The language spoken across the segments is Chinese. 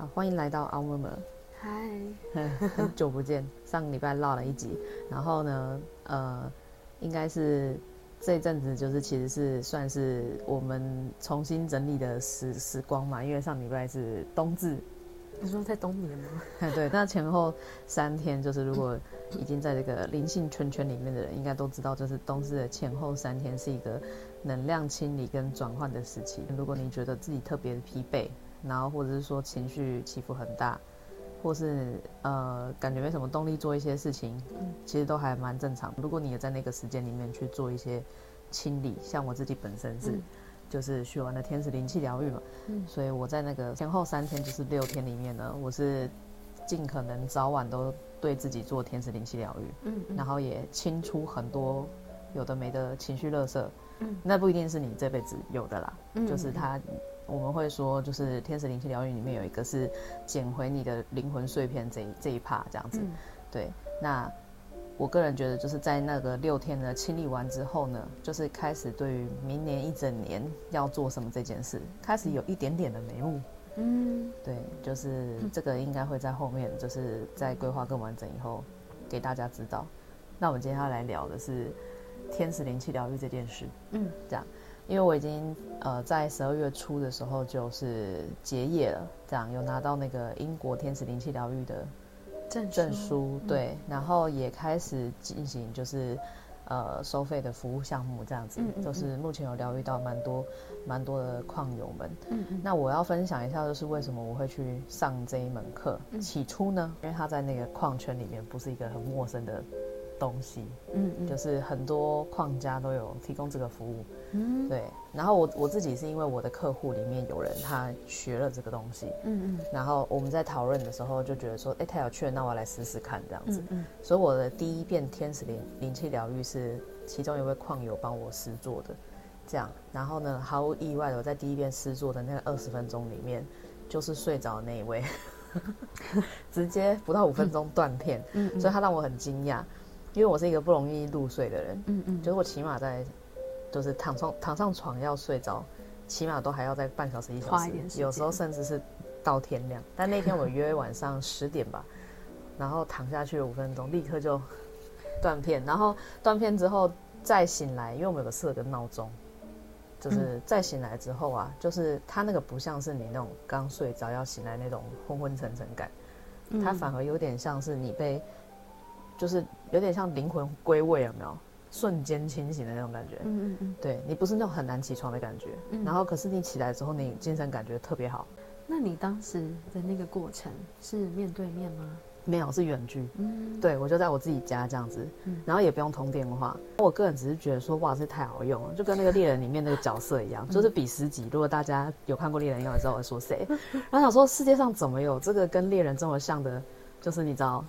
好，欢迎来到奥默默。嗨，很久不见，上个礼拜落了一集，然后呢，呃，应该是这一阵子就是其实是算是我们重新整理的时时光嘛，因为上礼拜是冬至。你说在冬眠吗？对，那前后三天就是如果已经在这个灵性圈圈里面的人，应该都知道，就是冬至的前后三天是一个能量清理跟转换的时期。如果你觉得自己特别的疲惫，然后或者是说情绪起伏很大，或是呃感觉没什么动力做一些事情，其实都还蛮正常。如果你也在那个时间里面去做一些清理，像我自己本身是，就是学完了天使灵气疗愈嘛，所以我在那个前后三天就是六天里面呢，我是尽可能早晚都对自己做天使灵气疗愈，嗯，然后也清出很多有的没的情绪垃圾，嗯，那不一定是你这辈子有的啦，就是他。我们会说，就是天使灵气疗愈里面有一个是捡回你的灵魂碎片这一这一 part 这样子，嗯、对。那我个人觉得，就是在那个六天的清理完之后呢，就是开始对于明年一整年要做什么这件事，开始有一点点的眉目。嗯，对，就是这个应该会在后面，就是在规划更完整以后给大家知道。那我们今天要来聊的是天使灵气疗愈这件事。嗯，这样。因为我已经呃在十二月初的时候就是结业了，这样有拿到那个英国天使灵气疗愈的证证书，对，然后也开始进行就是呃收费的服务项目这样子，就是目前有疗愈到蛮多蛮多的矿友们。嗯嗯。那我要分享一下，就是为什么我会去上这一门课。起初呢，因为他在那个矿圈里面不是一个很陌生的。东西，嗯，嗯，就是很多矿家都有提供这个服务，嗯，对。然后我我自己是因为我的客户里面有人他学了这个东西，嗯嗯。然后我们在讨论的时候就觉得说，哎，太有趣了，那我来试试看这样子。嗯，嗯。所以我的第一遍天使灵灵气疗愈是其中一位矿友帮我试做的，这样。然后呢，毫无意外的，我在第一遍试做的那个二十分钟里面，就是睡着的那一位，直接不到五分钟断片，嗯，嗯。所以他让我很惊讶。因为我是一个不容易入睡的人，嗯嗯，就是我起码在，就是躺上躺上床要睡着，起码都还要在半小时一小时，有时候甚至是到天亮。但那天我约晚上十点吧，然后躺下去了五分钟，立刻就断片，然后断片之后再醒来，因为我们有个设个闹钟，就是再醒来之后啊，就是它那个不像是你那种刚睡着要醒来那种昏昏沉沉感，它反而有点像是你被。就是有点像灵魂归位，有没有？瞬间清醒的那种感觉。嗯嗯嗯。对，你不是那种很难起床的感觉，嗯、然后可是你起来之后，你精神感觉特别好。那你当时的那个过程是面对面吗？没有，是远距。嗯。对，我就在我自己家这样子，然后也不用通电话。我个人只是觉得说，哇，这太好用了，就跟那个猎人里面那个角色一样，就是比十级。如果大家有看过猎人，应该知道我说谁。然后想说，世界上怎么有这个跟猎人这么像的？就是你知道。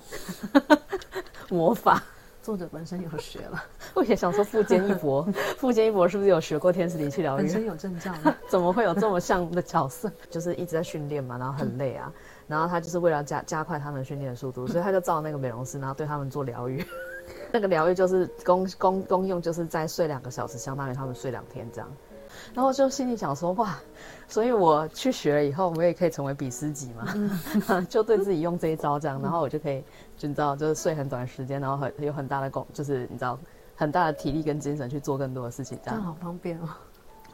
魔法，作者本身有学了。我也想说，富坚一博，富坚一博是不是有学过天使灵气疗愈？本身有证照吗？怎么会有这么像的角色？就是一直在训练嘛，然后很累啊，然后他就是为了加加快他们训练的速度，所以他就照那个美容师，然后对他们做疗愈。那个疗愈就是公公公用，就是在睡两个小时，相当于他们睡两天这样。然后就心里想说，哇，所以我去学了以后，我也可以成为比斯吉嘛，嗯、就对自己用这一招这样，然后我就可以，就你知道，就是睡很短时间，然后很有很大的功，就是你知道，很大的体力跟精神去做更多的事情，这样，好方便哦。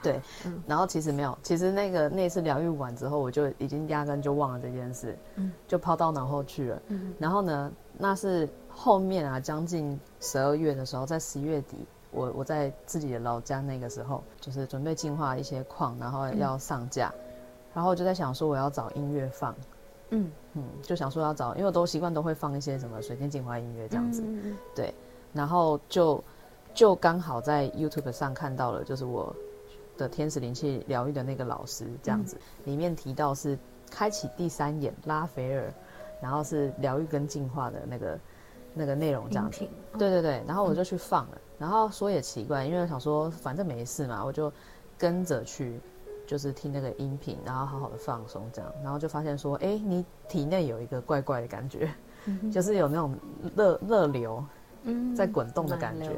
对，嗯、然后其实没有，其实那个那次疗愈完之后，我就已经压根就忘了这件事，嗯，就抛到脑后去了。嗯，然后呢，那是后面啊，将近十二月的时候，在十一月底。我我在自己的老家那个时候，就是准备净化一些矿，然后要上架，嗯、然后我就在想说我要找音乐放，嗯。嗯，就想说要找，因为我都习惯都会放一些什么水晶净化音乐这样子，对，然后就就刚好在 YouTube 上看到了，就是我的天使灵气疗愈的那个老师这样子，嗯、里面提到是开启第三眼拉斐尔，然后是疗愈跟净化的那个那个内容这样子，对对对，然后我就去放了。嗯然后说也奇怪，因为想说反正没事嘛，我就跟着去，就是听那个音频，然后好好的放松这样，然后就发现说，哎，你体内有一个怪怪的感觉，嗯、就是有那种热热流嗯，在滚动的感觉。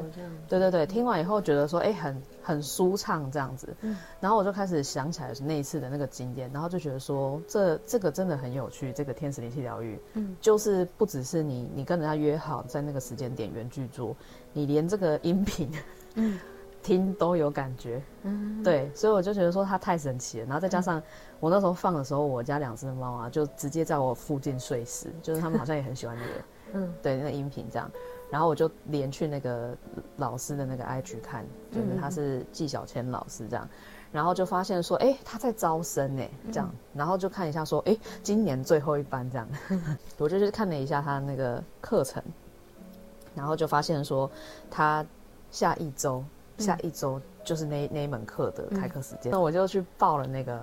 对对对，听完以后觉得说，哎，很很舒畅这样子。嗯，然后我就开始想起来那一次的那个经验，然后就觉得说，这这个真的很有趣。这个天使灵气疗愈，嗯，就是不只是你你跟人家约好在那个时间点原剧做，你连这个音频，嗯。听都有感觉，嗯，对，所以我就觉得说它太神奇了。然后再加上我那时候放的时候，我家两只猫啊，就直接在我附近睡死，就是他们好像也很喜欢那个，嗯，对，那个音频这样。然后我就连去那个老师的那个 IG 看，就是他是纪晓千老师这样，然后就发现说，哎，他在招生哎，这样，然后就看一下说，哎，今年最后一班这样，我就去看了一下他那个课程，然后就发现说他下一周。下一周就是那那一门课的开课时间，那、嗯、我就去报了那个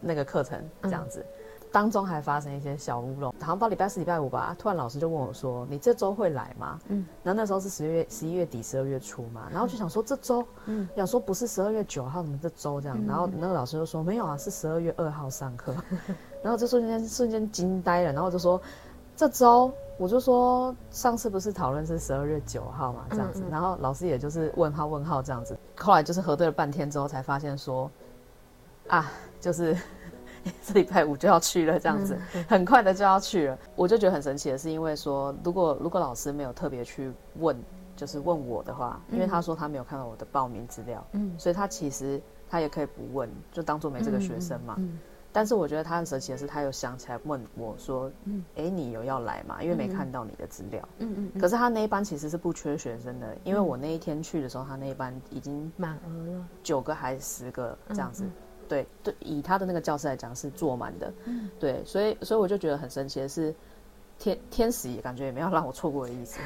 那个课程，这样子，嗯、当中还发生一些小乌龙，好像到礼拜四、礼拜五吧，突然老师就问我说：“你这周会来吗？”嗯，然后那时候是十月、十一月底、十二月初嘛，然后就想说这周，嗯，想说不是十二月九号，怎么这周这样？然后那个老师就说：“没有啊，是十二月二号上课。”然后这瞬间瞬间惊呆了，然后我就说。这周？我就说，上次不是讨论是十二月九号嘛，这样子，然后老师也就是问号问号这样子，后来就是核对了半天之后才发现说，啊，就是 这礼拜五就要去了这样子，很快的就要去了。我就觉得很神奇的是，因为说如果如果老师没有特别去问，就是问我的话，因为他说他没有看到我的报名资料，嗯，所以他其实他也可以不问，就当做没这个学生嘛。但是我觉得他很神奇的是，他又想起来问我说：“嗯，哎，你有要来吗？因为没看到你的资料。嗯嗯。嗯，可是他那一班其实是不缺学生的，因为我那一天去的时候，他那一班已经满额了，九个还是十个这样子。嗯嗯、对对，以他的那个教室来讲是坐满的。嗯，对，所以所以我就觉得很神奇的是。天天使也感觉也没有让我错过的意思，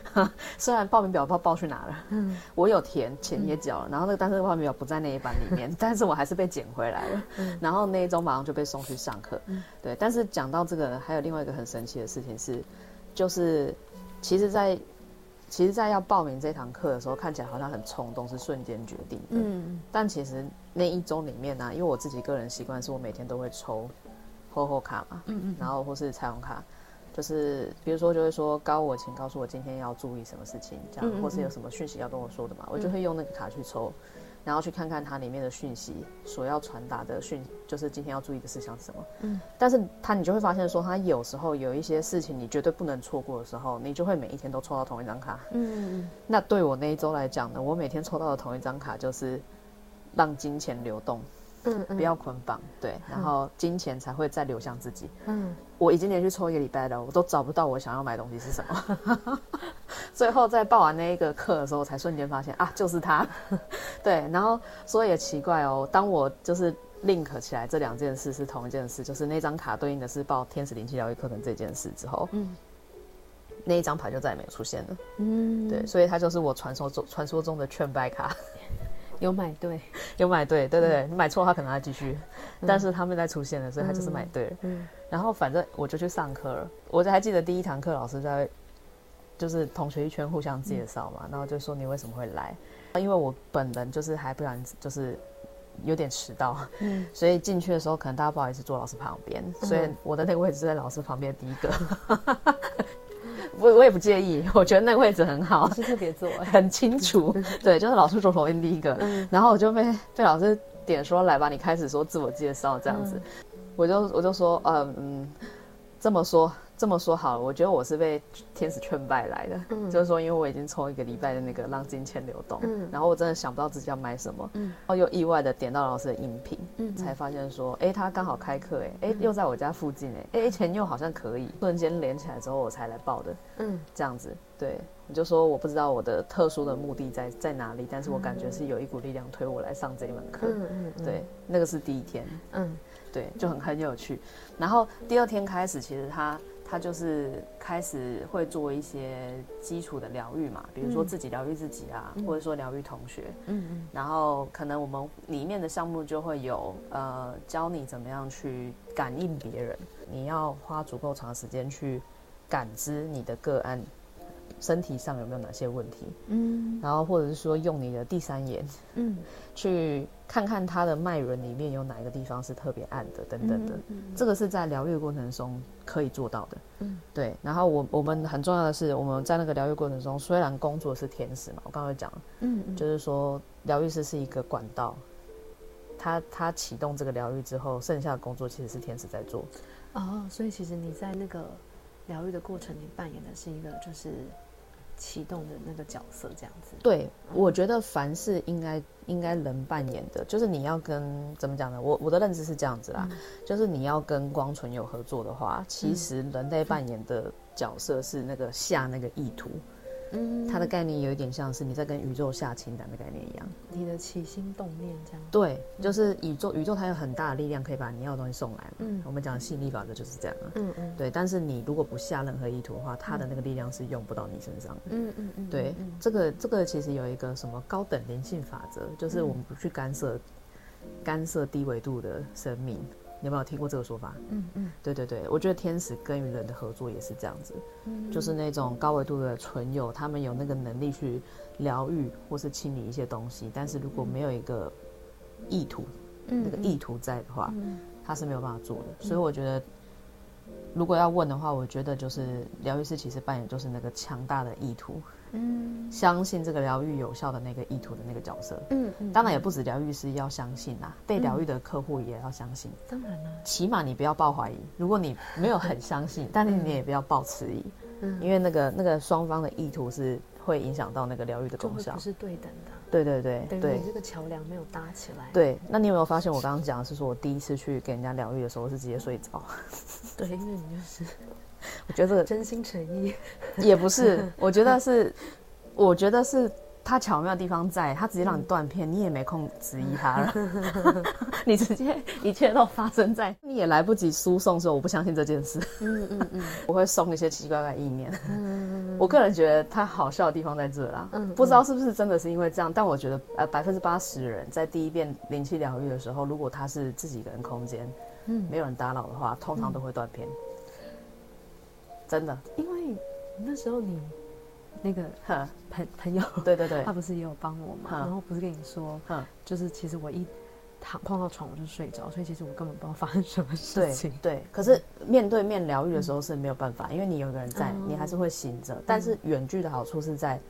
虽然报名表不知道报去哪了，嗯，我有填，钱也缴了，然后那个但是报名表不在那一班里面，但是我还是被捡回来了，嗯，然后那一周马上就被送去上课，嗯，对，但是讲到这个，还有另外一个很神奇的事情是，就是其实，在其实，在要报名这堂课的时候，看起来好像很冲动，是瞬间决定的，嗯，但其实那一周里面呢，啊，因为我自己个人习惯是我每天都会抽厚厚卡嘛，嗯嗯，然后或是彩虹卡。就是比如说，就会说高我，请告诉我今天要注意什么事情，这样，嗯嗯嗯，或是有什么讯息要跟我说的嘛，嗯、我就会用那个卡去抽，然后去看看它里面的讯息所要传达的讯，就是今天要注意的事项是什么。嗯，但是它你就会发现说，它有时候有一些事情你绝对不能错过的时候，你就会每一天都抽到同一张卡。嗯。那对我那一周来讲呢，我每天抽到的同一张卡就是让金钱流动。嗯，嗯，不要捆绑，对，然后金钱才会再流向自己。嗯，我已经连续抽一个礼拜了，我都找不到我想要买的东西是什么。最后在报完那一个课的时候，我才瞬间发现啊，就是它。对，然后所以也奇怪哦，当我就是 link 起来这两件事是同一件事，就是那张卡对应的是报天使灵气疗愈课程这件事之后，嗯，那一张牌就再也没有出现了。嗯，对，所以它就是我传说中传说中的劝败卡。有买对，有买对，对对对，你买错的话可能还继续，但是他们在出现了，所以他就是买对。了。嗯，然后反正我就去上课了，我还记得第一堂课老师在，就是同学一圈互相介绍嘛，然后就说你为什么会来，因为我本人就是还不然就是有点迟到，嗯，所以进去的时候可能大家不好意思坐老师旁边，所以我的那个位置是在老师旁边第一个。我我也不介意，我觉得那个位置很好，是特别坐，很清楚。对，就是老师坐左边第一个，嗯、然后我就被被老师点说来吧，你开始说自我介绍这样子，嗯、我就我就说，嗯嗯，这么说。这么说好了，我觉得我是被天使劝败来的，嗯、就是说，因为我已经抽一个礼拜的那个让金钱流动，嗯、然后我真的想不到自己要买什么，嗯、然后又意外的点到老师的音频，嗯、才发现说，哎，他刚好开课，哎，又在我家附近，哎，哎，钱又好像可以，瞬间连起来之后，我才来报的，嗯，这样子，对，你就说我不知道我的特殊的目的在在哪里，但是我感觉是有一股力量推我来上这一门课，嗯嗯、对，那个是第一天，嗯，对，就很很有趣，然后第二天开始，其实他。他就是开始会做一些基础的疗愈嘛，比如说自己疗愈自己啊，嗯、或者说疗愈同学。嗯嗯。然后可能我们里面的项目就会有呃，教你怎么样去感应别人，你要花足够长时间去感知你的个案身体上有没有哪些问题。嗯。然后或者是说用你的第三眼，嗯，去看看他的脉轮里面有哪一个地方是特别暗的，等等的。嗯嗯、这个是在疗愈过程中可以做到的。嗯，对。然后我我们很重要的是，我们在那个疗愈过程中，虽然工作是天使嘛，我刚刚讲，嗯，嗯，就是说疗愈师是一个管道，他他启动这个疗愈之后，剩下的工作其实是天使在做。哦，所以其实你在那个疗愈的过程你扮演的是一个就是。启动的那个角色，这样子。对，我觉得凡是应该应该人扮演的，就是你要跟怎么讲呢？我我的认知是这样子啦，嗯、就是你要跟光纯有合作的话，其实人类扮演的角色是那个下那个意图。嗯，它的概念有一点像是你在跟宇宙下清单的概念一样，你的起心动念这样。对，就是宇宙，宇宙它有很大的力量可以把你要的东西送来嘛。嗯，我们讲吸引力法则就是这样。嗯嗯，对。但是你如果不下任何意图的话，它的那个力量是用不到你身上的。嗯嗯嗯。对，这个这个其实有一个什么高等灵性法则，就是我们不去干涉干涉低维度的生命。你有没有听过这个说法？嗯嗯，对对对，我觉得天使跟人的合作也是这样子，嗯，就是那种高维度的存有，他们有那个能力去疗愈或是清理一些东西，但是如果没有一个意图，嗯，那个意图在的话，嗯，他是没有办法做的。所以我觉得，如果要问的话，我觉得就是疗愈师其实扮演就是那个强大的意图。嗯，相信这个疗愈有效的那个意图的那个角色。嗯嗯，当然也不止疗愈师要相信啦，被疗愈的客户也要相信。当然了，起码你不要抱怀疑。如果你没有很相信，但是你也不要抱迟疑。嗯，因为那个那个双方的意图是会影响到那个疗愈的功效，不是对等的。对对对，对，这个桥梁没有搭起来。对，那你有没有发现我刚刚讲的是说我第一次去给人家疗愈的时候是直接睡着？对，因为你就是。我觉得这个真心诚意也不是，我觉得是，我觉得是他巧妙的地方在，他直接让你断片，你也没空质疑他了，你直接一切都发生在，你也来不及输送说我不相信这件事，嗯嗯嗯，我会送一些奇奇怪怪意念，嗯，我个人觉得他好笑的地方在这啦，嗯，不知道是不是真的是因为这样，但我觉得呃百分之八十的人在第一遍灵气疗愈的时候，如果他是自己一个人空间，嗯，没有人打扰的话，通常都会断片。真的，因为那时候你那个朋朋友，对对对，他不是也有帮我嘛？然后不是跟你说，就是其实我一躺碰到床我就睡着，所以其实我根本不知道发生什么事情。对，可是面对面疗愈的时候是没有办法，因为你有个人在，你还是会醒着。但是远距的好处是在，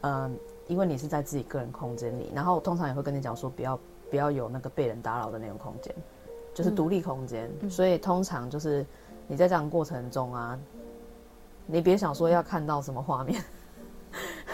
嗯，因为你是在自己个人空间里，然后通常也会跟你讲说，不要不要有那个被人打扰的那种空间，就是独立空间。所以通常就是你在这样过程中啊。你别想说要看到什么画面，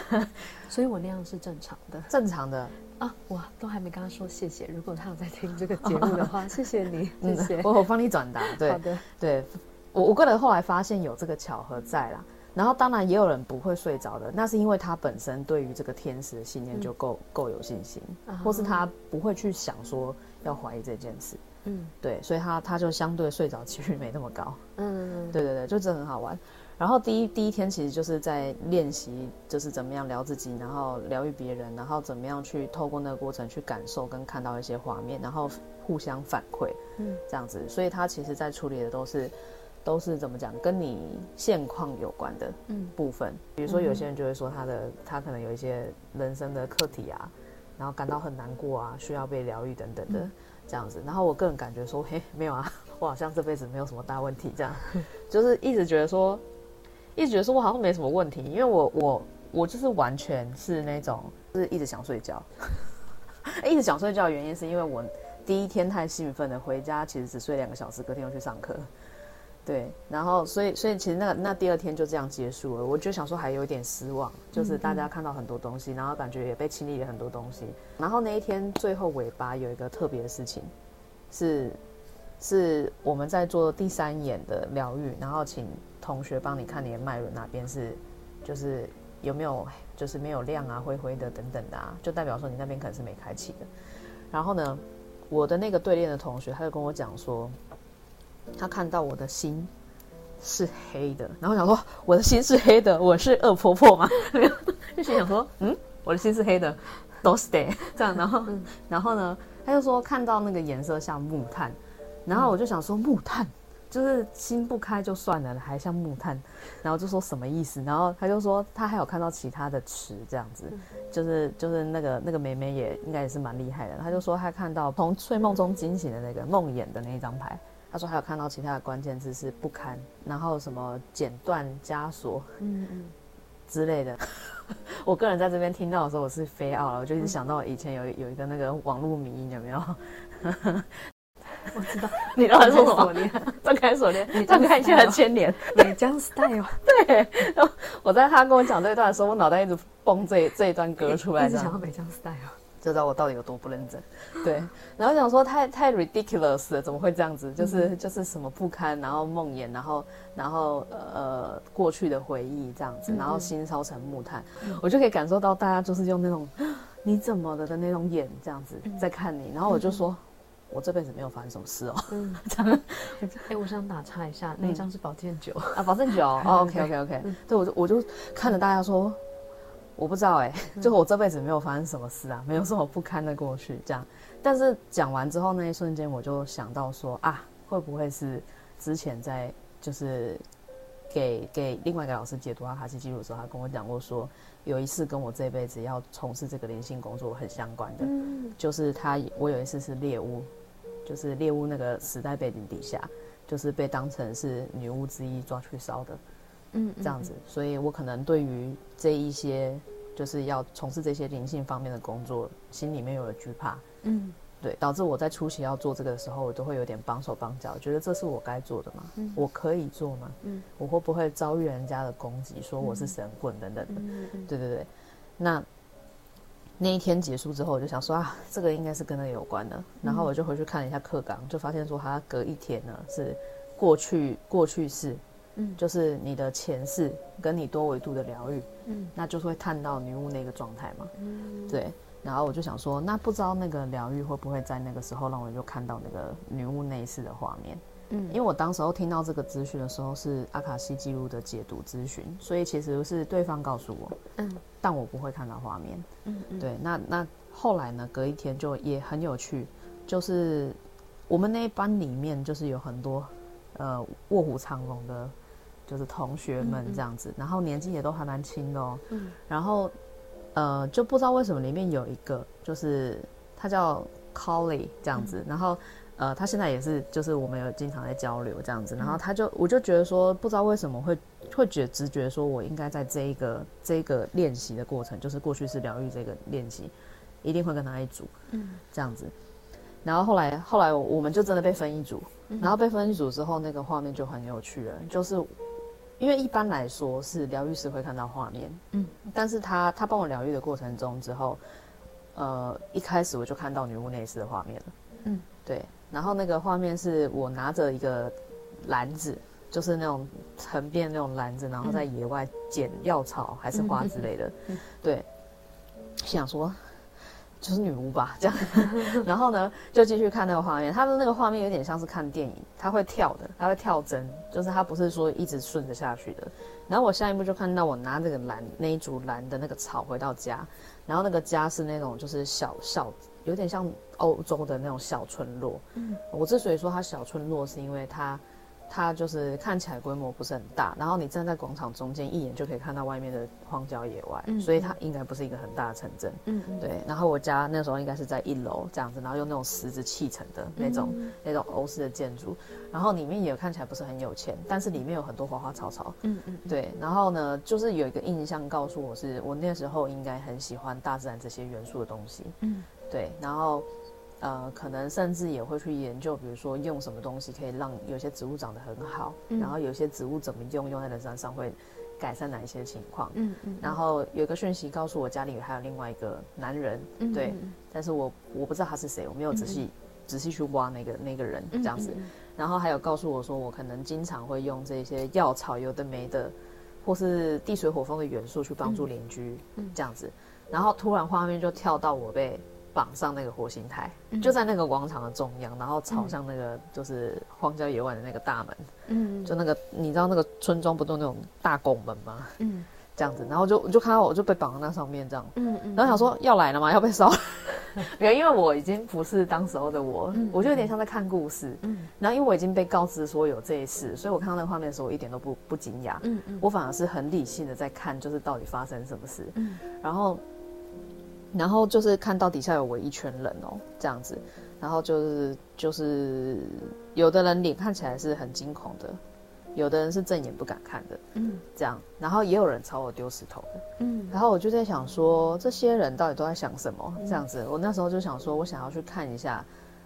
所以我那样是正常的，正常的啊，我都还没跟他说谢谢。如果他有在听这个节目的话，谢谢你，谢谢。我我帮你转达，对，好的，对，我我个人后来发现有这个巧合在啦，然后当然也有人不会睡着的，那是因为他本身对于这个天使的信念就够够有信心，或是他不会去想说要怀疑这件事，嗯，对，所以他他就相对睡着几率没那么高，嗯，对对对，就真的很好玩。然后第一第一天其实就是在练习，就是怎么样疗自己，然后疗愈别人，然后怎么样去透过那个过程去感受跟看到一些画面，然后互相反馈，嗯，这样子。所以他其实在处理的都是，都是怎么讲，跟你现况有关的部分。嗯，比如说有些人就会说他的他可能有一些人生的课题啊，然后感到很难过啊，需要被疗愈等等的这样子。然后我个人感觉说，嘿，没有啊，我好像这辈子没有什么大问题，这样，就是一直觉得说。一直觉得说我好像没什么问题，因为我我我就是完全是那种就是一直想睡觉，一直想睡觉的原因是因为我第一天太兴奋了，回家其实只睡两个小时，隔天又去上课，对，然后所以所以其实那那第二天就这样结束了，我就想说还有一点失望，就是大家看到很多东西，然后感觉也被清理了很多东西，然后那一天最后尾巴有一个特别的事情，是是我们在做第三眼的疗愈，然后请。同学帮你看你的脉轮哪边是，就是有没有就是没有亮啊灰灰的等等的啊，就代表说你那边可能是没开启的。然后呢，我的那个对练的同学他就跟我讲说，他看到我的心是黑的，然后想说我的心是黑的，我是恶婆婆吗？就心想说，嗯，我的心是黑的，都是的这样。然后然后呢，他就说看到那个颜色像木炭，然后我就想说木炭。就是心不开就算了，还像木炭，然后就说什么意思？然后他就说他还有看到其他的池这样子，就是就是那个那个妹妹也应该也是蛮厉害的。他就说他看到从睡梦中惊醒的那个梦魇的那一张牌，他说还有看到其他的关键字是不堪，然后什么剪断枷锁，嗯嗯之类的。我个人在这边听到的时候，我是飞傲了，我就一直想到以前有有一个那个网络迷因有没有？我知道，你刚才说什么？张开锁链，张开一下牵连，美江 style。对，我在他跟我讲这一段的时候，我脑袋一直蹦这这一段歌出来，一直想到美江 style，就知道我到底有多不认真。对，然后想说太太 ridiculous 了，怎么会这样子？就是就是什么不堪，然后梦魇，然后然后呃过去的回忆这样子，然后心烧成木炭，我就可以感受到大家就是用那种 你怎么了的那种眼这样子在看你，然后我就说。我这辈子没有发生什么事哦。嗯，这样。哎，我想打岔一下，那一张是宝剑九啊，宝剑九。哦，OK，OK，OK。对，我就我就看着大家说，我不知道哎，就我这辈子没有发生什么事啊，没有什么不堪的过去这样。但是讲完之后那一瞬间，我就想到说啊，会不会是之前在就是给给另外一个老师解读阿卡西记录的时候，他跟我讲过说，有一次跟我这辈子要从事这个灵性工作很相关的，就是他我有一次是猎巫。就是猎巫那个时代背景底下，就是被当成是女巫之一抓去烧的，嗯，这样子，所以我可能对于这一些就是要从事这些灵性方面的工作，心里面有了惧怕，嗯，对，导致我在初期要做这个的时候，我都会有点绑手绑脚，觉得这是我该做的吗？嗯，我可以做吗？嗯，我会不会遭遇人家的攻击，说我是神棍等等的？对对对，那。那一天结束之后，我就想说啊，这个应该是跟那个有关的。然后我就回去看了一下课纲，就发现说他隔一天呢是过去过去式，嗯，就是你的前世跟你多维度的疗愈，嗯，那就是会探到女巫那个状态嘛，嗯，对。然后我就想说，那不知道那个疗愈会不会在那个时候让我就看到那个女巫那一次的画面。嗯，因为我当时候听到这个资讯的时候是阿卡西记录的解读咨询，所以其实是对方告诉我，嗯，但我不会看到画面，嗯嗯，对，那那后来呢，隔一天就也很有趣，就是我们那一班里面就是有很多呃卧虎藏龙的，就是同学们这样子，嗯嗯，然后年纪也都还蛮轻的哦，嗯，然后呃就不知道为什么里面有一个就是他叫 Colly 这样子，嗯、然后。呃，他现在也是，就是我们有经常在交流这样子，然后他就，我就觉得说，不知道为什么会会觉直觉说，我应该在这一个这一个练习的过程，就是过去式疗愈这个练习，一定会跟他一组，嗯，这样子。然后后来后来我们就真的被分一组，然后被分一组之后，那个画面就很有趣了，就是因为一般来说是疗愈师会看到画面，嗯，但是他他帮我疗愈的过程中之后，呃，一开始我就看到女巫内视的画面了，嗯，对。然后那个画面是我拿着一个篮子，就是那种横便那种篮子，然后在野外捡药草还是花之类的，对，想说就是女巫吧 这样，然后呢就继续看那个画面，他的那个画面有点像是看电影，他会跳的，他会跳帧，就是他不是说一直顺着下去的。然后我下一步就看到我拿那个蓝那一组蓝的那个草回到家，然后那个家是那种就是小小。有点像欧洲的那种小村落。嗯，我之所以说它小村落，是因为它，它就是看起来规模不是很大，然后你站在广场中间，一眼就可以看到外面的荒郊野外，嗯，所以它应该不是一个很大的城镇。嗯，对。然后我家那时候应该是在一楼这样子，然后用那种石子砌成的那种、嗯、那种欧式的建筑，然后里面也看起来不是很有钱，但是里面有很多花花草草。嗯嗯，对。然后呢，就是有一个印象告诉我是，我那时候应该很喜欢大自然这些元素的东西。嗯。对，然后，呃，可能甚至也会去研究，比如说用什么东西可以让有些植物长得很好，嗯、然后有些植物怎么用，用在人身上会改善哪一些情况。嗯嗯。然后有一个讯息告诉我，家里还有另外一个男人，嗯、对，但是我我不知道他是谁，我没有仔细、嗯、仔细去挖那个那个人这样子。然后还有告诉我说，我可能经常会用这些药草，有的没的，或是地水火风的元素去帮助邻居，嗯、这样子。然后突然画面就跳到我被。绑上那个火星台，嗯、就在那个广场的中央，然后朝向那个就是荒郊野外的那个大门，嗯，就那个你知道那个村庄不都那种大拱门吗？嗯，这样子，然后就就看到我就被绑在那上面这样，嗯嗯，然后想说要来了吗？要被烧？了，没有，因为我已经不是当时候的我，嗯、我就有点像在看故事。嗯，然后因为我已经被告知说有这一事，所以我看到那个画面的时候，我一点都不不惊讶。嗯嗯，我反而是很理性的在看，就是到底发生什么事。嗯，然后，然后就是看到底下有围一圈人哦，这样子，然后就是就是有的人脸看起来是很惊恐的。有的人是正眼不敢看的，嗯，这样，然后也有人朝我丢石头的，嗯，然后我就在想说，这些人到底都在想什么？这样子，我那时候就想说，我想要去看一下，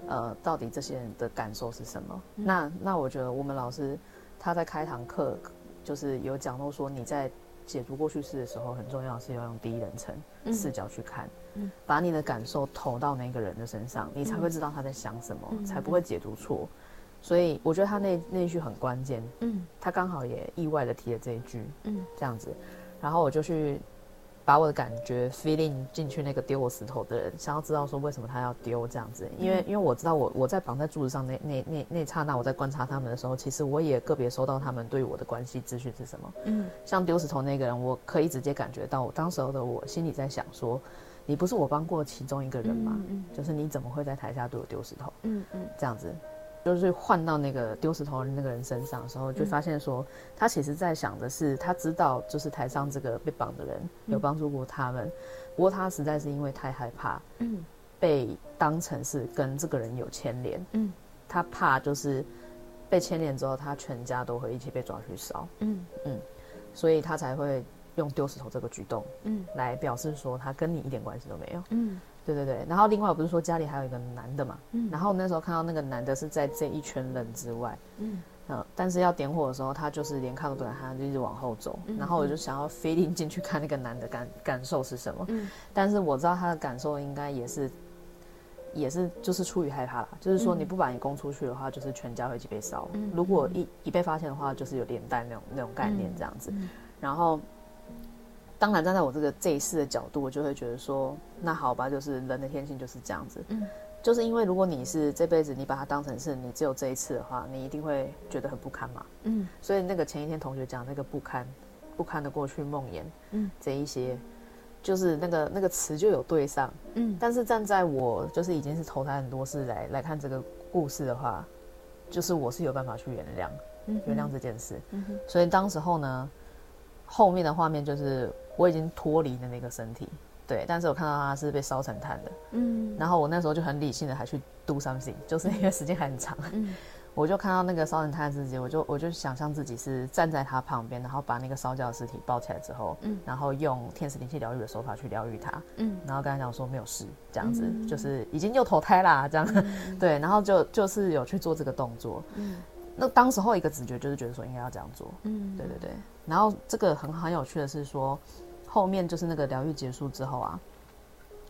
呃，到底这些人的感受是什么？那那我觉得我们老师他在开堂课，就是有讲到说，你在解读过去式的时候，很重要是要用第一人称视角去看，嗯，把你的感受投到那个人的身上，你才会知道他在想什么，才不会解读错。所以我觉得他那那句很关键，嗯，他刚好也意外的提了这一句，嗯，这样子，然后我就去把我的感觉 feeling 进去那个丢我石头的人，想要知道说为什么他要丢这样子，因为因为我知道我我在绑在柱子上那那那那刹那我在观察他们的时候，其实我也个别收到他们对我的关系资讯是什么，嗯，像丢石头那个人，我可以直接感觉到我当时候的我心里在想说，你不是我帮过其中一个人吗？嗯，嗯，就是你怎么会在台下对我丢石头？嗯嗯，这样子。就是换到那个丢石头的那个人身上的时候，就发现说，他其实在想的是，他知道就是台上这个被绑的人有帮助过他们，不过他实在是因为太害怕，嗯，被当成是跟这个人有牵连，嗯，他怕就是被牵连之后，他全家都会一起被抓去烧，嗯。嗯，所以他才会用丢石头这个举动，嗯，来表示说他跟你一点关系都没有，嗯。对对对，然后另外我不是说家里还有一个男的嘛，嗯，然后那时候看到那个男的是在这一圈人之外，嗯，呃，但是要点火的时候，他就是连看都不敢看，就一直往后走，嗯，然后我就想要飞进进去看那个男的感感受是什么，嗯，但是我知道他的感受应该也是，也是就是出于害怕啦，就是说你不把你供出去的话，就是全家会一起被烧，嗯，如果一一被发现的话，就是有连带那种那种概念这样子，嗯，然后。当然，站在我这个这一世的角度，我就会觉得说，那好吧，就是人的天性就是这样子。嗯，就是因为如果你是这辈子你把它当成是你只有这一次的话，你一定会觉得很不堪嘛。嗯，所以那个前一天同学讲那个不堪，不堪的过去梦魇，嗯，这一些，就是那个那个词就有对上。嗯，但是站在我就是已经是投胎很多次来来看这个故事的话，就是我是有办法去原谅，嗯，原谅这件事。嗯哼，所以当时候呢，后面的画面就是。我已经脱离了那个身体，对，但是我看到他是被烧成炭的，嗯，然后我那时候就很理性的还去 do something，就是因为时间还很长，嗯，我就看到那个烧成炭的自己，我就我就想象自己是站在他旁边，然后把那个烧焦的尸体抱起来之后，嗯，然后用天使灵气疗愈的手法去疗愈他，嗯，然后跟他讲说没有事，这样子，嗯，就是已经又投胎啦，这样，嗯，对，然后就就是有去做这个动作，嗯，那当时候一个直觉就是觉得说应该要这样做，嗯，对对对，然后这个很很有趣的是说。后面就是那个疗愈结束之后啊，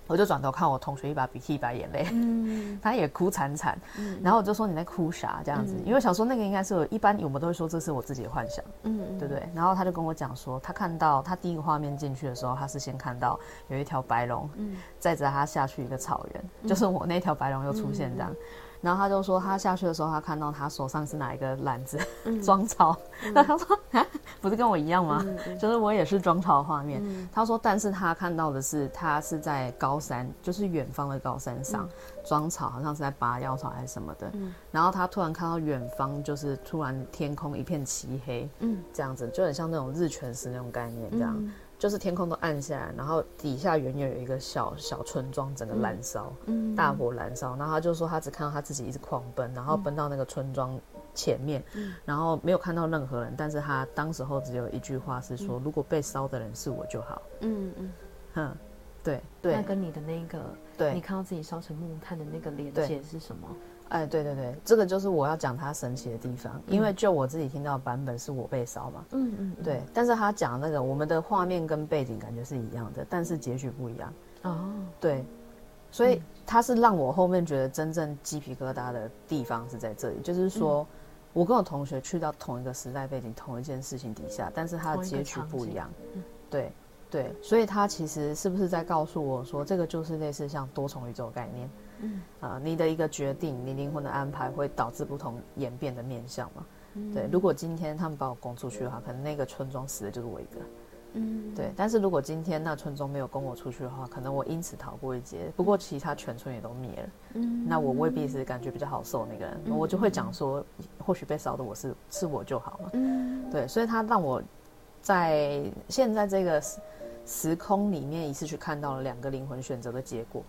我就转头看我同学一把鼻涕一把眼泪，嗯，他也哭惨惨，嗯，然后我就说你在哭啥这样子，嗯，因为想说那个应该是我一般我们都会说这是我自己的幻想，嗯，对不对？然后他就跟我讲说，他看到他第一个画面进去的时候，他是先看到有一条白龙，嗯，载着他下去一个草原，嗯，就是我那条白龙又出现这样。然后他就说，他下去的时候，他看到他手上是拿一个篮子 装草。那、嗯、他说 啊，不是跟我一样吗？嗯、就是我也是装草的画面。嗯、他说，但是他看到的是，他是在高山，就是远方的高山上装、嗯、草，好像是在拔药草还是什么的。嗯、然后他突然看到远方，就是突然天空一片漆黑，嗯，这样子就很像那种日全食那种概念，这样。嗯就是天空都暗下来，然后底下远远有一个小小村庄，整个燃烧，嗯，大火燃烧。然后他就说他只看到他自己一直狂奔，然后奔到那个村庄前面，嗯，然后没有看到任何人。但是他当时候只有一句话是说，如果被烧的人是我就好。嗯嗯，哼，对对。那跟你的那个，对，你看到自己烧成木炭的那个连接是什么？哎，对对对，这个就是我要讲它神奇的地方，因为就我自己听到的版本是我被烧嘛，嗯嗯，对，但是他讲那个我们的画面跟背景感觉是一样的，但是结局不一样哦，对，所以他是让我后面觉得真正鸡皮疙瘩的地方是在这里，就是说我跟我同学去到同一个时代背景、同一件事情底下，但是他的结局不一样，对对，所以他其实是不是在告诉我说，这个就是类似像多重宇宙概念？嗯啊，你的一个决定，你灵魂的安排会导致不同演变的面相嘛？嗯、对，如果今天他们把我供出去的话，可能那个村庄死的就是我一个，嗯，对。但是如果今天那村庄没有跟我出去的话，可能我因此逃过一劫。不过其他全村也都灭了，嗯，那我未必是感觉比较好受那个人，嗯、我就会讲说，或许被烧的我是是我就好了，嗯，对。所以他让我在现在这个时空里面一次去看到了两个灵魂选择的结果，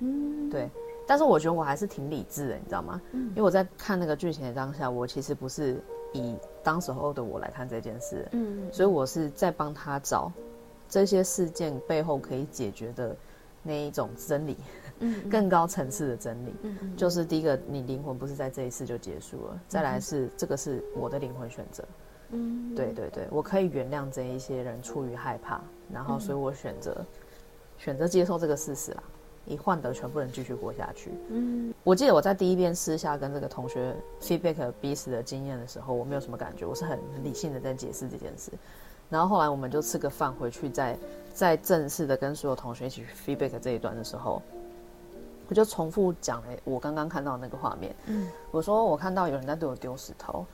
嗯，对。但是我觉得我还是挺理智的，你知道吗？嗯，因为我在看那个剧情的当下，我其实不是以当时候的我来看这件事，嗯，所以我是在帮他找这些事件背后可以解决的那一种真理，嗯，更高层次的真理，嗯，就是第一个，你灵魂不是在这一次就结束了，再来是这个是我的灵魂选择，嗯，对对对，我可以原谅这一些人出于害怕，然后所以我选择选择接受这个事实啦。以换得全部人继续活下去。嗯，我记得我在第一遍私下跟这个同学 feedback 彼此的经验的时候，我没有什么感觉，我是很理性的在解释这件事。然后后来我们就吃个饭回去再，再再正式的跟所有同学一起 feedback 这一段的时候，我就重复讲了我刚刚看到那个画面。嗯，我说我看到有人在对我丢石头。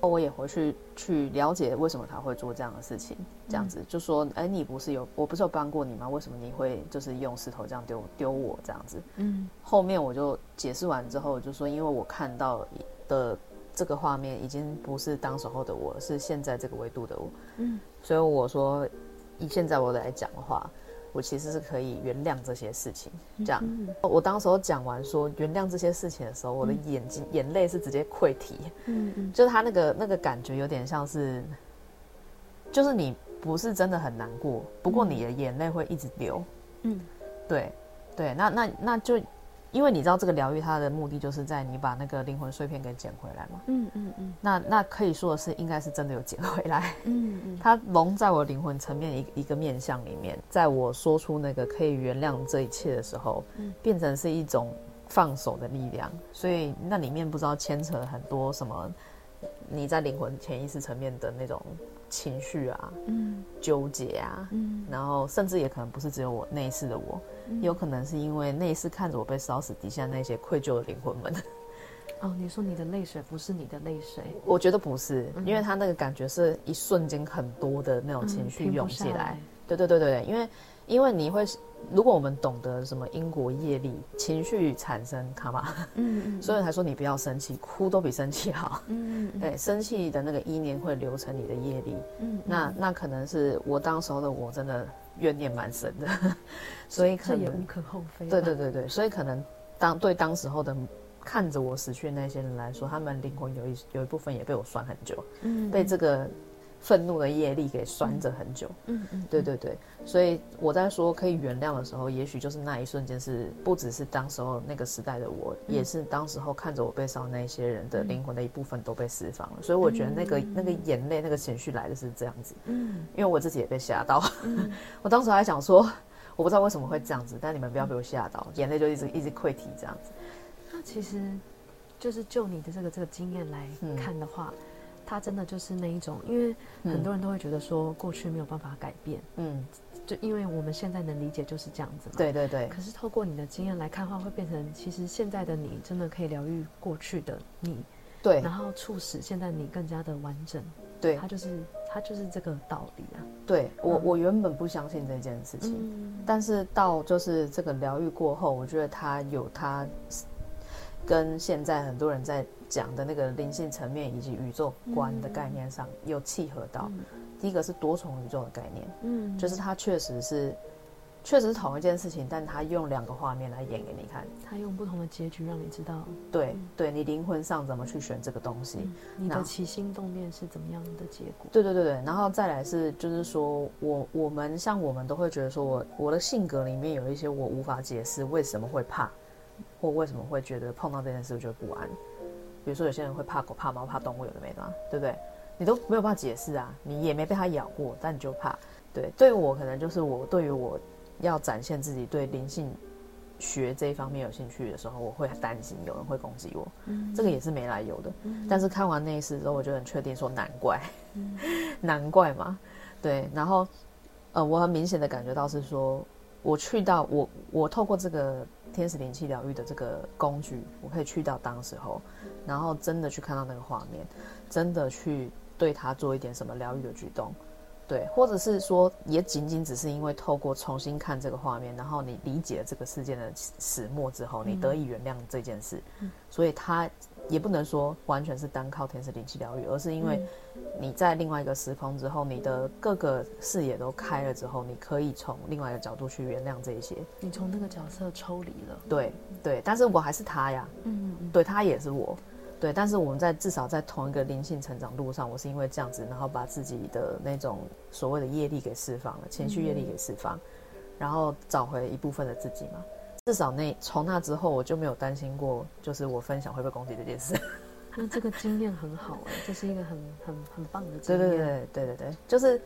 我也回去去了解为什么他会做这样的事情，这样子、嗯、就说，哎，你不是有我不是有帮过你吗？为什么你会就是用石头这样丢丢我这样子？嗯，后面我就解释完之后就说，因为我看到的这个画面已经不是当时候的我，是现在这个维度的我，嗯，所以我说以现在我来讲的话。我其实是可以原谅这些事情，这样。嗯、我当时候讲完说原谅这些事情的时候，我的眼睛、嗯、眼泪是直接溃堤，嗯嗯，就是他那个那个感觉有点像是，就是你不是真的很难过，不过你的眼泪会一直流，嗯，对对，那那那就。因为你知道这个疗愈它的目的就是在你把那个灵魂碎片给捡回来嘛。嗯嗯嗯。那那可以说的是，应该是真的有捡回来。嗯嗯。它融在我灵魂层面一一个面相里面，在我说出那个可以原谅这一切的时候，嗯，变成是一种放手的力量。所以那里面不知道牵扯很多什么，你在灵魂潜意识层面的那种情绪啊，嗯，纠结啊，嗯，然后甚至也可能不是只有我那一次的我。有可能是因为那一世看着我被烧死，底下那些愧疚的灵魂们。哦，你说你的泪水不是你的泪水？我觉得不是，因为他那个感觉是一瞬间很多的那种情绪涌起来。对对对对，因为因为你会，如果我们懂得什么因果业力，情绪产生，卡嘛，嗯嗯，所以才说你不要生气，哭都比生气好。嗯嗯，对，生气的那个意念会流成你的业力。嗯，那那可能是我当时候的我真的。怨念蛮深的，所以可能也无可厚非。对对对对，所以可能当对当时候的看着我死去的那些人来说，他们灵魂有一有一部分也被我算很久，嗯，被这个愤怒的业力给拴着很久，嗯嗯，对对对。所以我在说可以原谅的时候，也许就是那一瞬间，是不只是当时候那个时代的我，嗯、也是当时候看着我被烧那些人的灵魂的一部分都被释放了。所以我觉得那个、嗯、那个眼泪、那个情绪来的是这样子。嗯，因为我自己也被吓到。嗯、我当时还想说，我不知道为什么会这样子，但你们不要被我吓到，眼泪就一直一直溃堤这样子。那其实就是就你的这个这个经验来看的话。嗯他真的就是那一种，因为很多人都会觉得说过去没有办法改变，嗯，就因为我们现在能理解就是这样子嘛。对对对。可是透过你的经验来看的话，会变成其实现在的你真的可以疗愈过去的你，对，然后促使现在你更加的完整。对，他就是他就是这个道理啊。对我我原本不相信这件事情，嗯，但是到就是这个疗愈过后，我觉得他有他跟现在很多人在。讲的那个灵性层面以及宇宙观的概念上有契合到，嗯、第一个是多重宇宙的概念，嗯，就是它确实是，确实是同一件事情，但它用两个画面来演给你看，它用不同的结局让你知道，对，嗯、对你灵魂上怎么去选这个东西，嗯、你的起心动念是怎么样的结果？对对对对，然后再来是就是说我我们像我们都会觉得说我我的性格里面有一些我无法解释为什么会怕，或为什么会觉得碰到这件事就不安。比如说，有些人会怕狗、怕猫、怕动物，有的没的，对不对？你都没有办法解释啊，你也没被它咬过，但你就怕。对，对于我可能就是我对于我要展现自己对灵性学这一方面有兴趣的时候，我会担心有人会攻击我，嗯、这个也是没来由的。嗯、但是看完那一次之后，我就很确定说，难怪，嗯、难怪嘛。对，然后呃，我很明显的感觉到是说，我去到我我透过这个天使灵气疗愈的这个工具，我可以去到当时候。然后真的去看到那个画面，真的去对他做一点什么疗愈的举动，对，或者是说，也仅仅只是因为透过重新看这个画面，然后你理解了这个事件的始末之后，你得以原谅这件事，嗯、所以他也不能说完全是单靠天使灵气疗愈，而是因为你在另外一个时空之后，你的各个视野都开了之后，你可以从另外一个角度去原谅这一些。你从那个角色抽离了，对对，但是我还是他呀，嗯嗯，对他也是我。对，但是我们在至少在同一个灵性成长路上，我是因为这样子，然后把自己的那种所谓的业力给释放了，情绪业力给释放，嗯、然后找回一部分的自己嘛。至少那从那之后，我就没有担心过，就是我分享会被攻击这件事。那这个经验很好哎，这是一个很很很棒的经验。对对对对对对，就是。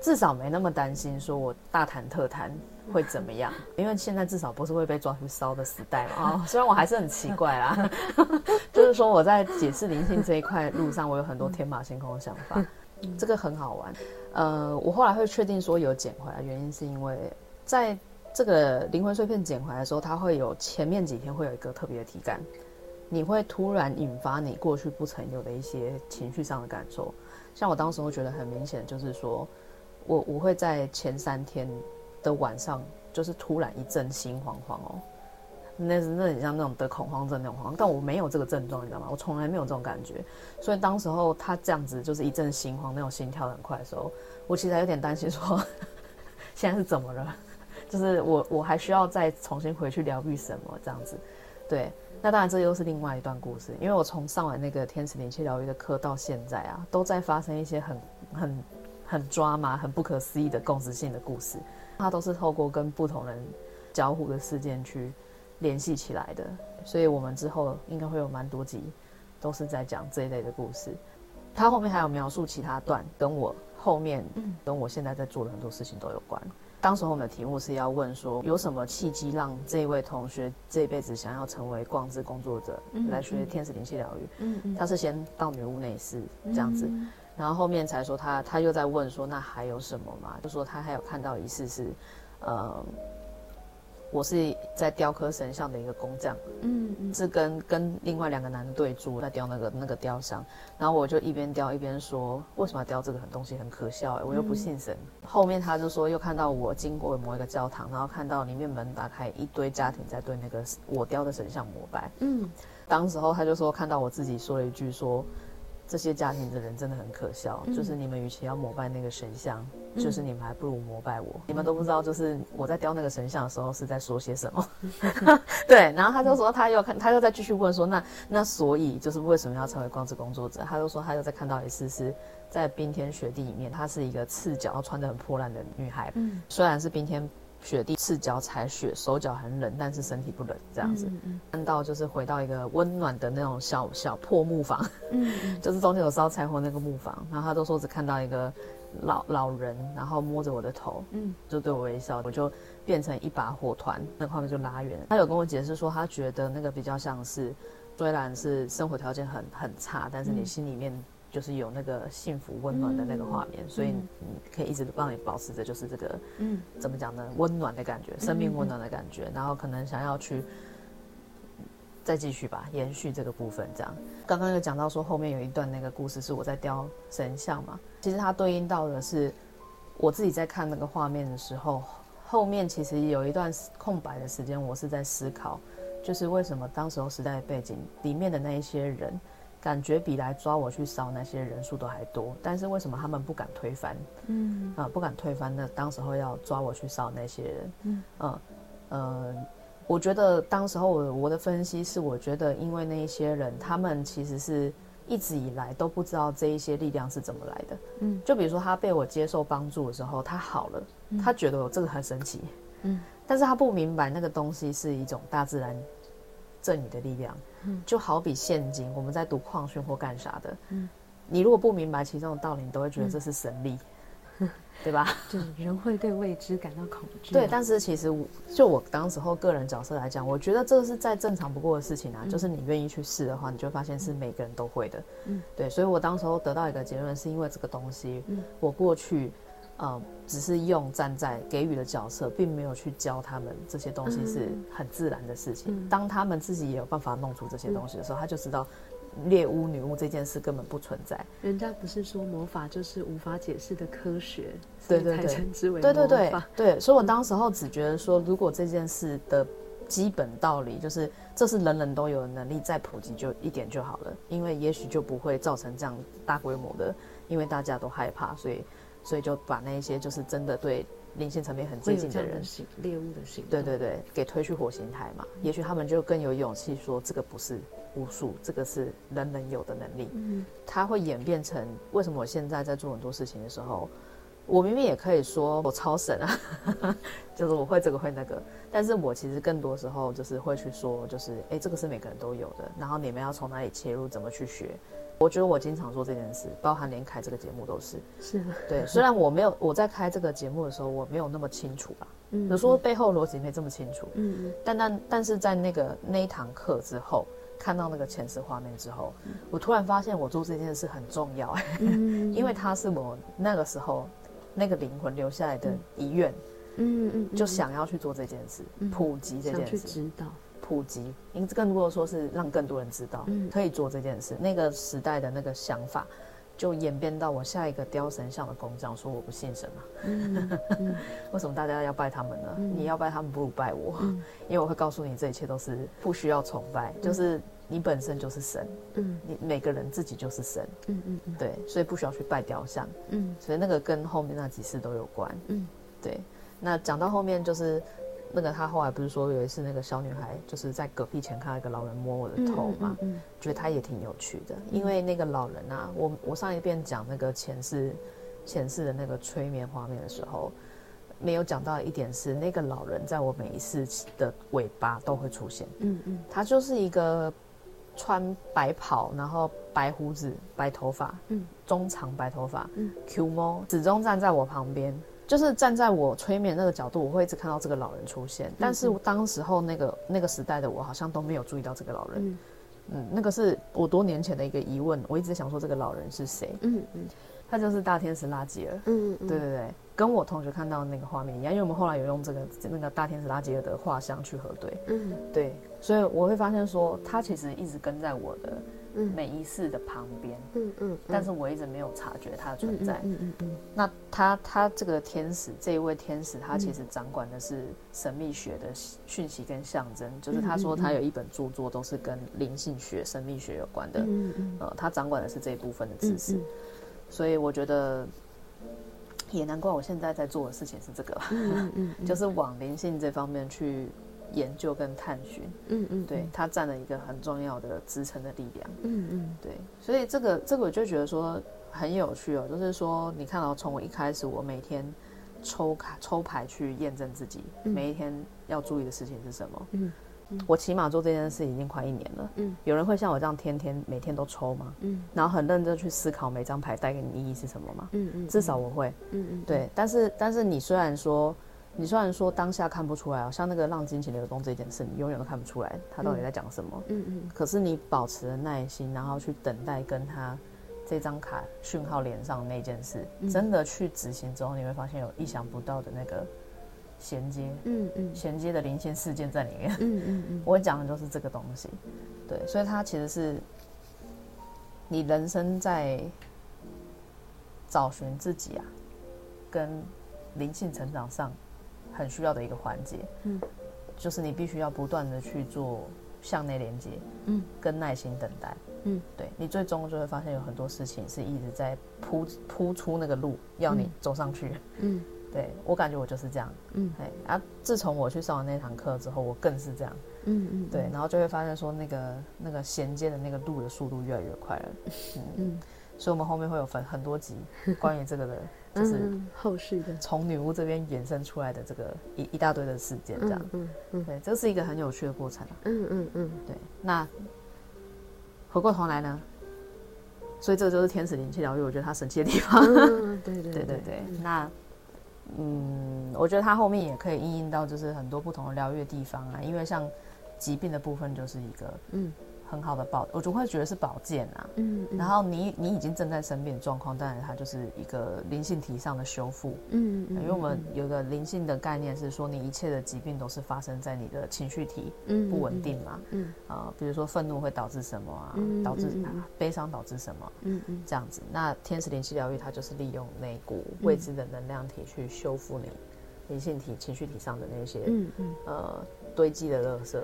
至少没那么担心，说我大谈特谈会怎么样？因为现在至少不是会被抓去烧的时代嘛。哦，虽然我还是很奇怪啦，就是说我在解释灵性这一块路上，我有很多天马行空的想法，这个很好玩。呃，我后来会确定说有捡回来，原因是因为在这个灵魂碎片捡回来的时候，它会有前面几天会有一个特别的体感，你会突然引发你过去不曾有的一些情绪上的感受。像我当时会觉得很明显，就是说。我我会在前三天的晚上，就是突然一阵心慌慌哦，那是那很像那种得恐慌症那种慌，但我没有这个症状，你知道吗？我从来没有这种感觉，所以当时候他这样子就是一阵心慌，那种心跳很快的时候，我其实还有点担心说，现在是怎么了？就是我我还需要再重新回去疗愈什么这样子？对，那当然这又是另外一段故事，因为我从上完那个天使灵气疗愈的课到现在啊，都在发生一些很 很。很抓马、很不可思议的共识性的故事，它都是透过跟不同人交互的事件去联系起来的，所以我们之后应该会有蛮多集都是在讲这一类的故事。它后面还有描述其他段，跟我后面跟我现在在做的很多事情都有关。当时我们的题目是要问说，有什么契机让这位同学这辈子想要成为光之工作者，来学天使灵气疗愈？嗯嗯，他是先到女巫内室这样子。然后后面才说他他又在问说，那还有什么嘛？就说他还有看到一次是，呃，我是在雕刻神像的一个工匠，嗯嗯，是跟跟另外两个男的对住在雕那个那个雕像，然后我就一边雕一边说，为什么要雕这个很东西很可笑，我又不信神。嗯、后面他就说又看到我经过某一个教堂，然后看到里面门打开，一堆家庭在对那个我雕的神像膜拜，嗯，当时候他就说看到我自己说了一句说。这些家庭的人真的很可笑，嗯、就是你们与其要膜拜那个神像，嗯、就是你们还不如膜拜我。嗯、你们都不知道，就是我在雕那个神像的时候是在说些什么。嗯、对，然后他就说他又看，他又再继续问说，那那所以就是为什么要成为光之工作者？他就说他又再看到一次是在冰天雪地里面，她是一个赤脚穿得很破烂的女孩，嗯，虽然是冰天。雪地赤脚踩雪，手脚很冷，但是身体不冷，这样子。看、嗯、到就是回到一个温暖的那种小小破木房，嗯、就是中间有烧柴火那个木房。然后他都说只看到一个老老人，然后摸着我的头，嗯，就对我微笑，我就变成一把火团，那画面就拉远。他有跟我解释说，他觉得那个比较像是，虽然是生活条件很很差，但是你心里面。就是有那个幸福温暖的那个画面，嗯、所以你可以一直让你保持着，就是这个，嗯，怎么讲呢？温暖的感觉，生命温暖的感觉，嗯、然后可能想要去再继续吧，延续这个部分。这样，刚刚有讲到说后面有一段那个故事是我在雕神像嘛，其实它对应到的是我自己在看那个画面的时候，后面其实有一段空白的时间，我是在思考，就是为什么当时候时代背景里面的那一些人。感觉比来抓我去烧那些人数都还多，但是为什么他们不敢推翻？嗯啊，不敢推翻那当时候要抓我去烧那些人。嗯嗯呃，我觉得当时候我我的分析是，我觉得因为那一些人，他们其实是一直以来都不知道这一些力量是怎么来的。嗯，就比如说他被我接受帮助的时候，他好了，他觉得我这个很神奇。嗯，但是他不明白那个东西是一种大自然。赠予的力量，就好比现今我们在读矿训或干啥的，嗯，你如果不明白其中的道理，你都会觉得这是神力，嗯、对吧？就是人会对未知感到恐惧。对，但是其实我就我当时候个人角色来讲，我觉得这是再正常不过的事情啊。嗯、就是你愿意去试的话，你就发现是每个人都会的。嗯，对，所以我当时候得到一个结论，是因为这个东西，嗯，我过去。呃，只是用站在给予的角色，并没有去教他们这些东西是很自然的事情。嗯、当他们自己也有办法弄出这些东西的时候，嗯、他就知道猎巫女巫这件事根本不存在。人家不是说魔法就是无法解释的科学，对对对，称之为对对对对。所以我当时候只觉得说，如果这件事的基本道理就是这是人人都有的能力，再普及就一点就好了，因为也许就不会造成这样大规模的，因为大家都害怕，所以所以就把那一些就是真的对。灵性层面很接近的人，猎物的性，对对对，给推去火星台嘛，也许他们就更有勇气说，这个不是巫术，这个是人人有的能力。嗯，它会演变成为什么我现在在做很多事情的时候，我明明也可以说我超神啊，就是我会这个会那个，但是我其实更多时候就是会去说，就是哎，这个是每个人都有的，然后你们要从哪里切入，怎么去学。我觉得我经常做这件事，包含连开这个节目都是。是吗？对，虽然我没有我在开这个节目的时候，我没有那么清楚吧，嗯，有时候背后逻辑没这么清楚，嗯嗯，但但但是在那个那一堂课之后，看到那个前世画面之后，嗯，我突然发现我做这件事很重要，嗯，因为它是我那个时候那个灵魂留下来的遗愿，嗯嗯，嗯，就想要去做这件事，嗯，普及这件事，去知道。普及，因更多的说是让更多人知道，可以做这件事。那个时代的那个想法，就演变到我下一个雕神像的工匠说我不信神啊。为什么大家要拜他们呢？你要拜他们，不如拜我，因为我会告诉你，这一切都是不需要崇拜，就是你本身就是神。嗯，你每个人自己就是神。嗯嗯，对，所以不需要去拜雕像。嗯，所以那个跟后面那几次都有关。嗯，对。那讲到后面就是。那个他后来不是说有一次那个小女孩就是在隔壁前看到一个老人摸我的头嘛，嗯嗯。嗯、觉得他也挺有趣的，因为那个老人啊，我我上一遍讲那个前世前世的那个催眠画面的时候，没有讲到一点是那个老人在我每一次的尾巴都会出现，嗯嗯，他就是一个穿白袍，然后白胡子、白头发，嗯，中长白头发，嗯，Q 猫始终站在我旁边。就是站在我催眠那个角度，我会一直看到这个老人出现。但是当时候那个那个时代的我，好像都没有注意到这个老人。嗯，嗯，那个是我多年前的一个疑问，我一直想说这个老人是谁？嗯嗯，他就是大天使拉吉尔。嗯嗯，对对对，跟我同学看到的那个画面一样，因为我们后来有用这个那个大天使拉吉尔的画像去核对。嗯，对，所以我会发现说，他其实一直跟在我的。每一世的旁边，嗯嗯，但是我一直没有察觉它的存在，嗯嗯嗯。那他他这个天使，这一位天使，他其实掌管的是神秘学的讯息跟象征，就是他说他有一本著作都是跟灵性学、神秘学有关的，嗯嗯，呃，他掌管的是这一部分的知识，所以我觉得也难怪我现在在做的事情是这个，嗯嗯，就是往灵性这方面去。研究跟探寻，嗯嗯，对，它占了一个很重要的支撑的力量，嗯嗯，对，所以这个这个我就觉得说很有趣哦，就是说你看到从我一开始，我每天抽卡抽牌去验证自己每一天要注意的事情是什么，嗯，我起码做这件事已经快一年了，嗯，有人会像我这样天天每天都抽吗？嗯，然后很认真去思考每张牌带给你意义是什么吗？嗯嗯，至少我会，嗯嗯，对，但是但是你虽然说。你虽然说当下看不出来啊，像那个让金钱流动这件事，你永远都看不出来他到底在讲什么。嗯嗯。可是你保持了耐心，然后去等待跟他这张卡讯号连上那件事，真的去执行之后，你会发现有意想不到的那个衔接。嗯嗯。衔接的灵性事件在里面。嗯嗯嗯。我讲的就是这个东西。对，所以它其实是你人生在找寻自己啊，跟灵性成长上。很需要的一个环节，嗯，就是你必须要不断的去做向内连接，嗯，跟耐心等待，嗯，对，你最终就会发现有很多事情是一直在铺铺出那个路，要你走上去，嗯，对，我感觉我就是这样，嗯，哎，啊，自从我去上完那堂课之后，我更是这样，嗯嗯，对，然后就会发现说那个那个衔接的那个路的速度越来越快了，嗯嗯，所以我们后面会有分很多集关于这个的。就是后续的。从女巫这边衍生出来的这个一一大堆的事件，这样，嗯嗯，对，这是一个很有趣的过程，嗯嗯嗯，对。那回过头来呢，所以这个就是天使灵气疗愈，我觉得它神奇的地方，对对对对对。那嗯，我觉得它后面也可以应用到就是很多不同的疗愈的地方啊，因为像疾病的部分就是一个嗯很好的保，我就会觉得是保健啊。嗯，然后你你已经正在生病的状况，当然它就是一个灵性体上的修复。嗯，因为我们有个灵性的概念是说，你一切的疾病都是发生在你的情绪体不稳定嘛。嗯，啊，比如说愤怒会导致什么啊？导致悲伤导致什么？嗯嗯，这样子。那天使灵气疗愈它就是利用那股未知的能量体去修复你灵性体、情绪体上的那些嗯嗯呃堆积的垃圾。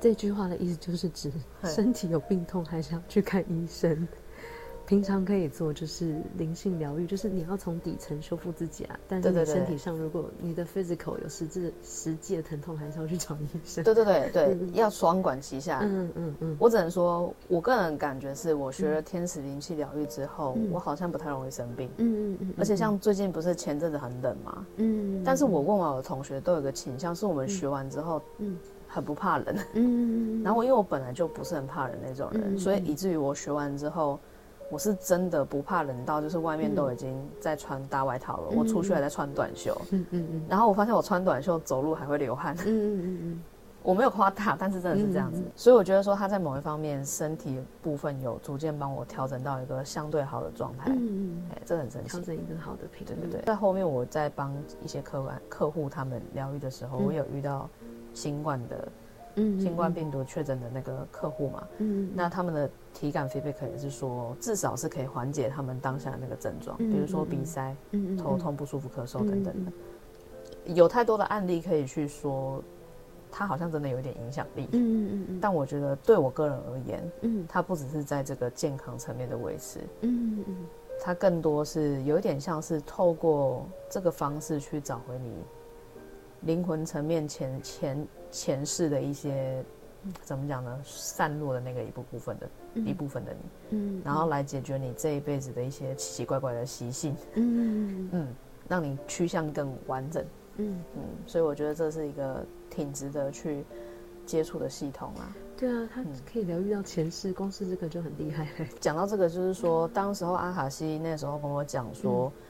这句话的意思就是指身体有病痛还是要去看医生。平常可以做就是灵性疗愈，就是你要从底层修复自己啊。但是你身体上，如果你的 physical 有实质实际的疼痛，还是要去找医生。对对对对，要双管齐下。嗯嗯嗯。我只能说，我个人感觉是我学了天使灵气疗愈之后，我好像不太容易生病。嗯嗯嗯。而且像最近不是前阵子很冷嘛。嗯。但是我问完我的同学，都有个倾向，是我们学完之后，嗯。很不怕冷，嗯，然后因为我本来就不是很怕冷那种人，所以以至于我学完之后，我是真的不怕冷到就是外面都已经在穿大外套了，我出去还在穿短袖，嗯嗯嗯，然后我发现我穿短袖走路还会流汗，嗯嗯嗯，我没有夸大，但是真的是这样子，所以我觉得说他在某一方面身体部分有逐渐帮我调整到一个相对好的状态，嗯嗯，哎，这很神奇，调整一个好的平衡，对对对，在后面我在帮一些客户客户他们疗愈的时候，我有遇到。新冠的，嗯，新冠病毒确诊的那个客户嘛，嗯，那他们的体感 feedback 也是说，至少是可以缓解他们当下的那个症状，比如说鼻塞、嗯，头痛不舒服、咳嗽等等的，有太多的案例可以去说，他好像真的有点影响力，嗯嗯嗯，但我觉得对我个人而言，嗯，他不只是在这个健康层面的维持，嗯嗯，他更多是有一点像是透过这个方式去找回你。灵魂层面前前前世的一些怎么讲呢？散落的那个一部部分的、嗯、一部分的你，嗯，然后来解决你这一辈子的一些奇奇怪怪的习性，嗯嗯，让你趋向更完整，嗯嗯，所以我觉得这是一个挺值得去接触的系统啊。对啊，它可以疗愈到前世，公司这个就很厉害。讲到这个，就是说，当时候阿卡西那时候跟我讲说。嗯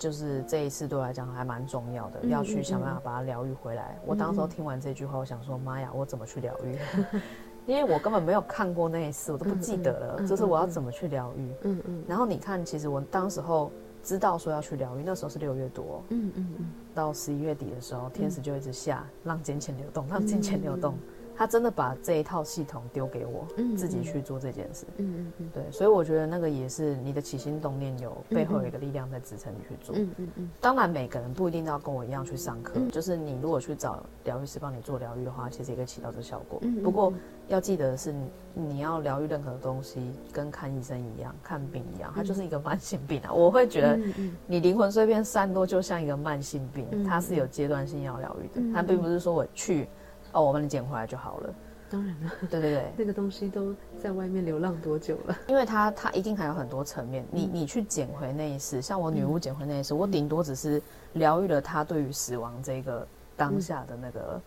就是这一次对我来讲还蛮重要的，要去想办法把它疗愈回来。我当时候听完这句话，我想说：妈呀，我怎么去疗愈？因为我根本没有看过那一次，我都不记得了。就是我要怎么去疗愈？嗯嗯。然后你看，其实我当时候知道说要去疗愈，那时候是六月多。嗯嗯嗯。到十一月底的时候，天使就一直下，让金钱流动，让金钱流动。他真的把这一套系统丢给我，嗯，自己去做这件事，嗯嗯嗯，对，所以我觉得那个也是你的起心动念有背后有一个力量在支撑你去做，嗯嗯嗯。当然，每个人不一定要跟我一样去上课，就是你如果去找疗愈师帮你做疗愈的话，其实也可以起到这个效果。不过要记得的是，你要疗愈任何东西，跟看医生一样，看病一样，它就是一个慢性病啊。我会觉得，你灵魂碎片散落就像一个慢性病，它是有阶段性要疗愈的，它并不是说我去。哦，我帮你捡回来就好了。当然了，对对对，那个东西都在外面流浪多久了？因为它它一定还有很多层面。你你去捡回那一世，像我女巫捡回那一世，我顶多只是疗愈了她对于死亡这个当下的那个。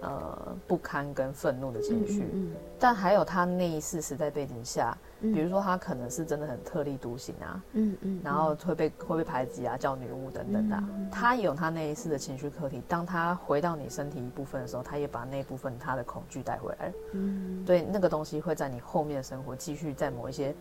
嗯。呃，不堪跟愤怒的情绪，嗯嗯嗯、但还有他那一世时代背景下，嗯、比如说他可能是真的很特立独行啊，嗯嗯，嗯然后会被会被排挤啊，叫女巫等等的、他有他那一世的情绪课题。当他回到你身体一部分的时候，他也把那部分他的恐惧带回来，嗯，对，那个东西会在你后面的生活继续在某一些。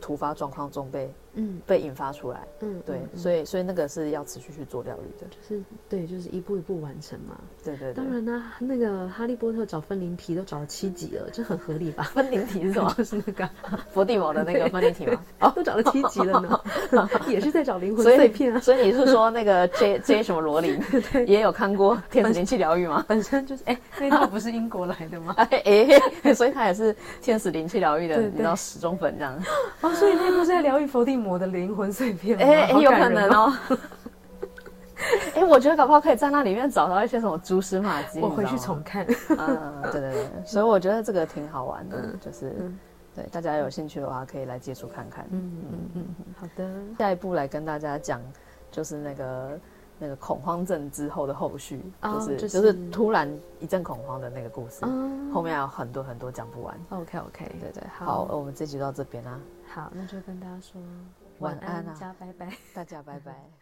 突发状况中被嗯被引发出来嗯对，所以所以那个是要持续去做疗愈的，就是对，就是一步一步完成嘛。对对。当然呢，那个哈利波特找分灵体都找了七集了，这很合理吧？分灵体是什么？就是那个伏地魔的那个分灵体吗？哦，都找了七集了呢，也是在找灵魂碎片啊。所以你是说那个 J J 什么罗琳也有看过天使灵气疗愈吗？本身就是哎，那套不是英国来的吗？哎哎，所以他也是天使灵气疗愈的，你知道始终粉这样。哦所以那部是在疗愈伏地魔的灵魂碎片吗？哎，有可能哦。哎，我觉得搞不好可以在那里面找到一些什么蛛丝马迹。我回去重看。嗯，对对对，所以我觉得这个挺好玩的，就是对大家有兴趣的话，可以来接触看看。嗯嗯嗯，好的。下一步来跟大家讲，就是那个那个恐慌症之后的后续，就是就是突然一阵恐慌的那个故事，后面还有很多很多讲不完。OK OK，对对，好，我们这集到这边啊。好，那就跟大家说晚安啊，大家拜拜，大家拜拜。